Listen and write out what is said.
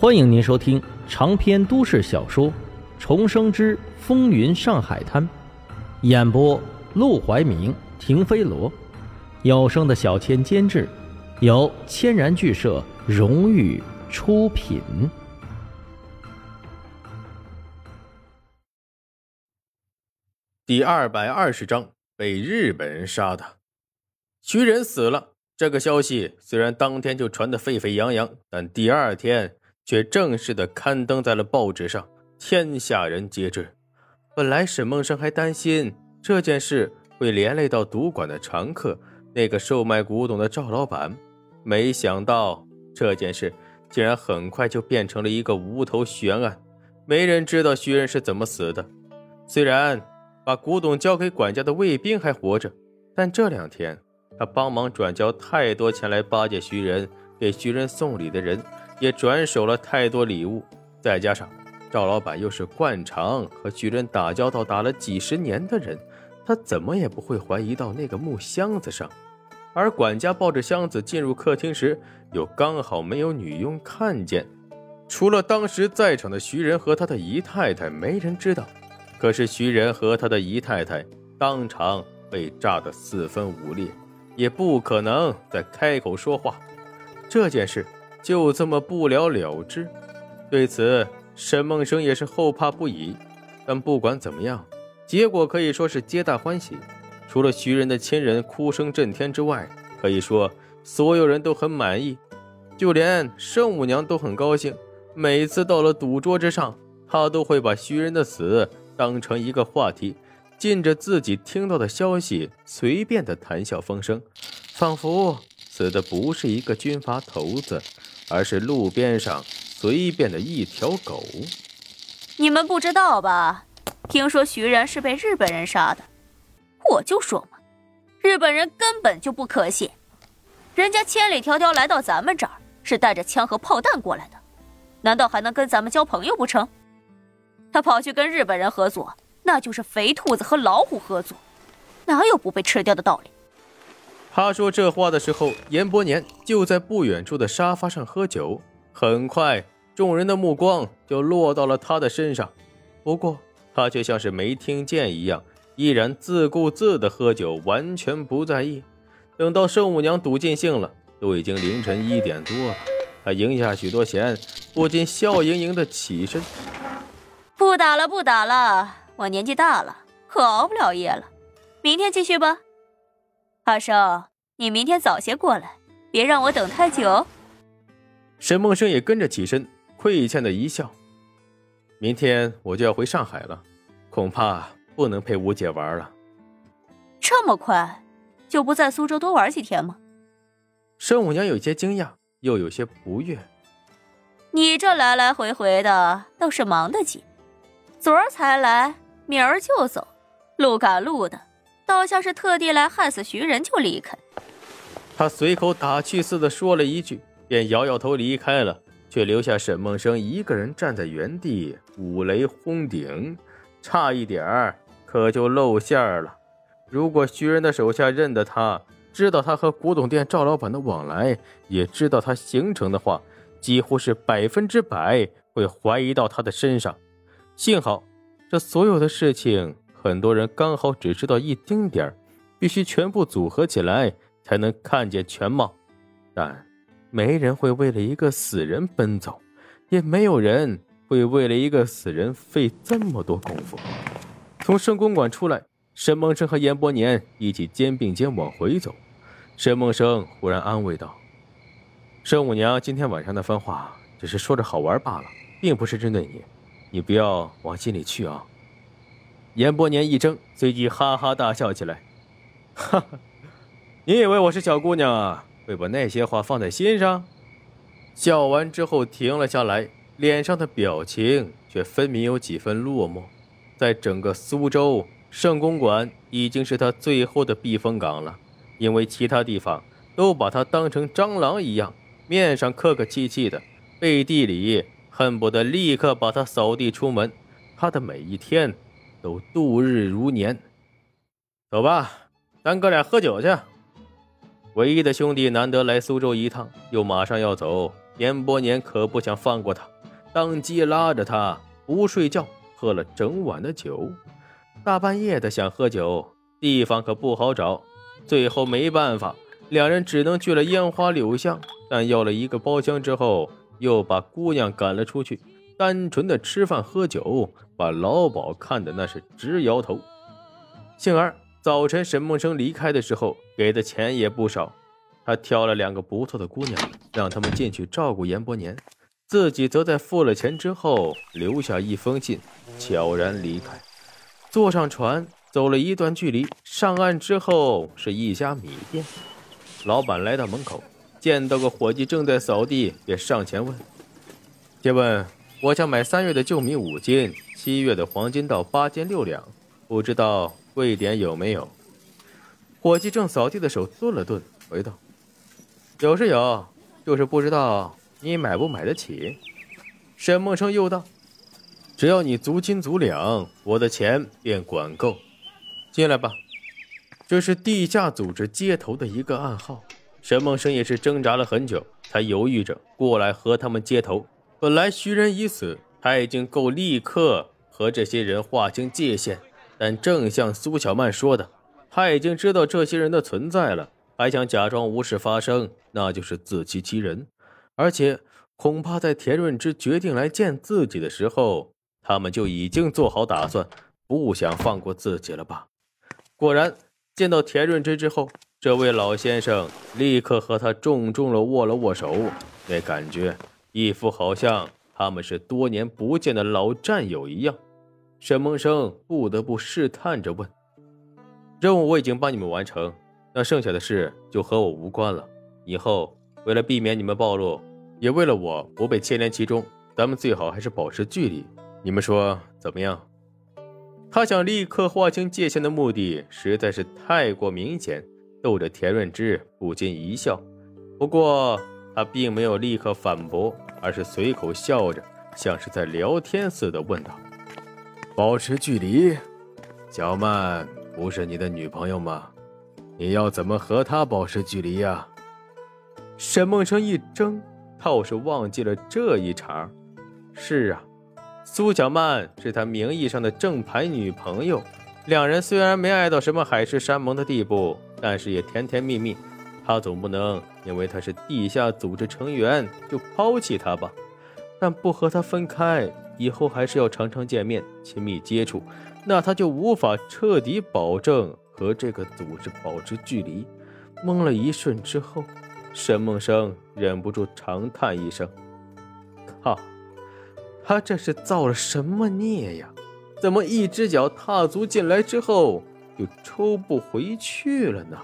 欢迎您收听长篇都市小说《重生之风云上海滩》，演播：陆怀明、停飞罗，有声的小千监制，由千然剧社荣誉出品。第二百二十章被日本人杀的，徐仁死了。这个消息虽然当天就传得沸沸扬扬，但第二天。却正式的刊登在了报纸上，天下人皆知。本来沈梦生还担心这件事会连累到赌馆的常客，那个售卖古董的赵老板，没想到这件事竟然很快就变成了一个无头悬案。没人知道徐仁是怎么死的。虽然把古董交给管家的卫兵还活着，但这两天他帮忙转交太多前来巴结徐仁，给徐仁送礼的人。也转手了太多礼物，再加上赵老板又是惯常和巨人打交道打了几十年的人，他怎么也不会怀疑到那个木箱子上。而管家抱着箱子进入客厅时，又刚好没有女佣看见，除了当时在场的徐仁和他的姨太太，没人知道。可是徐仁和他的姨太太当场被炸得四分五裂，也不可能再开口说话。这件事。就这么不了了之，对此沈梦生也是后怕不已。但不管怎么样，结果可以说是皆大欢喜。除了徐仁的亲人哭声震天之外，可以说所有人都很满意，就连圣母娘都很高兴。每次到了赌桌之上，她都会把徐仁的死当成一个话题，尽着自己听到的消息，随便的谈笑风生，仿佛死的不是一个军阀头子。而是路边上随便的一条狗。你们不知道吧？听说徐然是被日本人杀的，我就说嘛，日本人根本就不可信。人家千里迢迢来到咱们这儿，是带着枪和炮弹过来的，难道还能跟咱们交朋友不成？他跑去跟日本人合作，那就是肥兔子和老虎合作，哪有不被吃掉的道理？他说这话的时候，严伯年就在不远处的沙发上喝酒。很快，众人的目光就落到了他的身上，不过他却像是没听见一样，依然自顾自的喝酒，完全不在意。等到圣母娘赌尽兴了，都已经凌晨一点多了，他赢下许多钱，不禁笑盈盈的起身：“不打了，不打了，我年纪大了，可熬不了夜了，明天继续吧。”阿生，你明天早些过来，别让我等太久。沈梦生也跟着起身，亏欠的一笑。明天我就要回上海了，恐怕不能陪吴姐玩了。这么快，就不在苏州多玩几天吗？沈五娘有些惊讶，又有些不悦。你这来来回回的，倒是忙得紧。昨儿才来，明儿就走，路赶路的。倒像是特地来害死徐仁就离开。他随口打趣似的说了一句，便摇摇头离开了，却留下沈梦生一个人站在原地，五雷轰顶，差一点儿可就露馅了。如果徐仁的手下认得他，知道他和古董店赵老板的往来，也知道他行程的话，几乎是百分之百会怀疑到他的身上。幸好，这所有的事情。很多人刚好只知道一丁点儿，必须全部组合起来才能看见全貌。但没人会为了一个死人奔走，也没有人会为了一个死人费这么多功夫。从圣公馆出来，沈梦生和严伯年一起肩并肩往回走。沈梦生忽然安慰道：“圣母娘今天晚上那番话只是说着好玩罢了，并不是针对你，你不要往心里去啊。”严伯年一怔，随即哈哈大笑起来：“哈哈，你以为我是小姑娘啊？会把那些话放在心上？”笑完之后停了下来，脸上的表情却分明有几分落寞。在整个苏州，圣公馆已经是他最后的避风港了，因为其他地方都把他当成蟑螂一样，面上客客气气的，背地里恨不得立刻把他扫地出门。他的每一天。都度日如年，走吧，咱哥俩喝酒去。唯一的兄弟难得来苏州一趟，又马上要走，严伯年可不想放过他，当即拉着他不睡觉，喝了整晚的酒。大半夜的想喝酒，地方可不好找。最后没办法，两人只能去了烟花柳巷。但要了一个包厢之后，又把姑娘赶了出去，单纯的吃饭喝酒，把老鸨看的那是直摇头。幸而早晨沈梦生离开的时候，给的钱也不少。他挑了两个不错的姑娘，让他们进去照顾严伯年，自己则在付了钱之后，留下一封信，悄然离开。坐上船，走了一段距离，上岸之后是一家米店。老板来到门口，见到个伙计正在扫地，便上前问：“借问，我想买三月的旧米五斤，七月的黄金到八斤六两，不知道贵点有没有？”伙计正扫地的手顿了顿，回道。有是有，就是不知道你买不买得起。沈梦生又道：“只要你足斤足两，我的钱便管够。进来吧。”这是地下组织接头的一个暗号。沈梦生也是挣扎了很久，才犹豫着过来和他们接头。本来徐仁已死，他已经够立刻和这些人划清界限。但正像苏小曼说的，他已经知道这些人的存在了。还想假装无事发生，那就是自欺欺人。而且恐怕在田润之决定来见自己的时候，他们就已经做好打算，不想放过自己了吧？果然，见到田润之之后，这位老先生立刻和他重重的握了握手，那感觉一副好像他们是多年不见的老战友一样。沈梦生不得不试探着问：“任务我已经帮你们完成。”那剩下的事就和我无关了。以后为了避免你们暴露，也为了我不被牵连其中，咱们最好还是保持距离。你们说怎么样？他想立刻划清界限的目的实在是太过明显，逗着田润之不禁一笑。不过他并没有立刻反驳，而是随口笑着，像是在聊天似的问道：“保持距离？小曼不是你的女朋友吗？”你要怎么和她保持距离呀？沈梦生一怔，倒是忘记了这一茬。是啊，苏小曼是他名义上的正牌女朋友，两人虽然没爱到什么海誓山盟的地步，但是也甜甜蜜蜜。他总不能因为他是地下组织成员就抛弃她吧？但不和他分开，以后还是要常常见面、亲密接触，那他就无法彻底保证。和这个组织保持距离，懵了一瞬之后，沈梦生忍不住长叹一声：“靠，他这是造了什么孽呀？怎么一只脚踏足进来之后就抽不回去了呢？”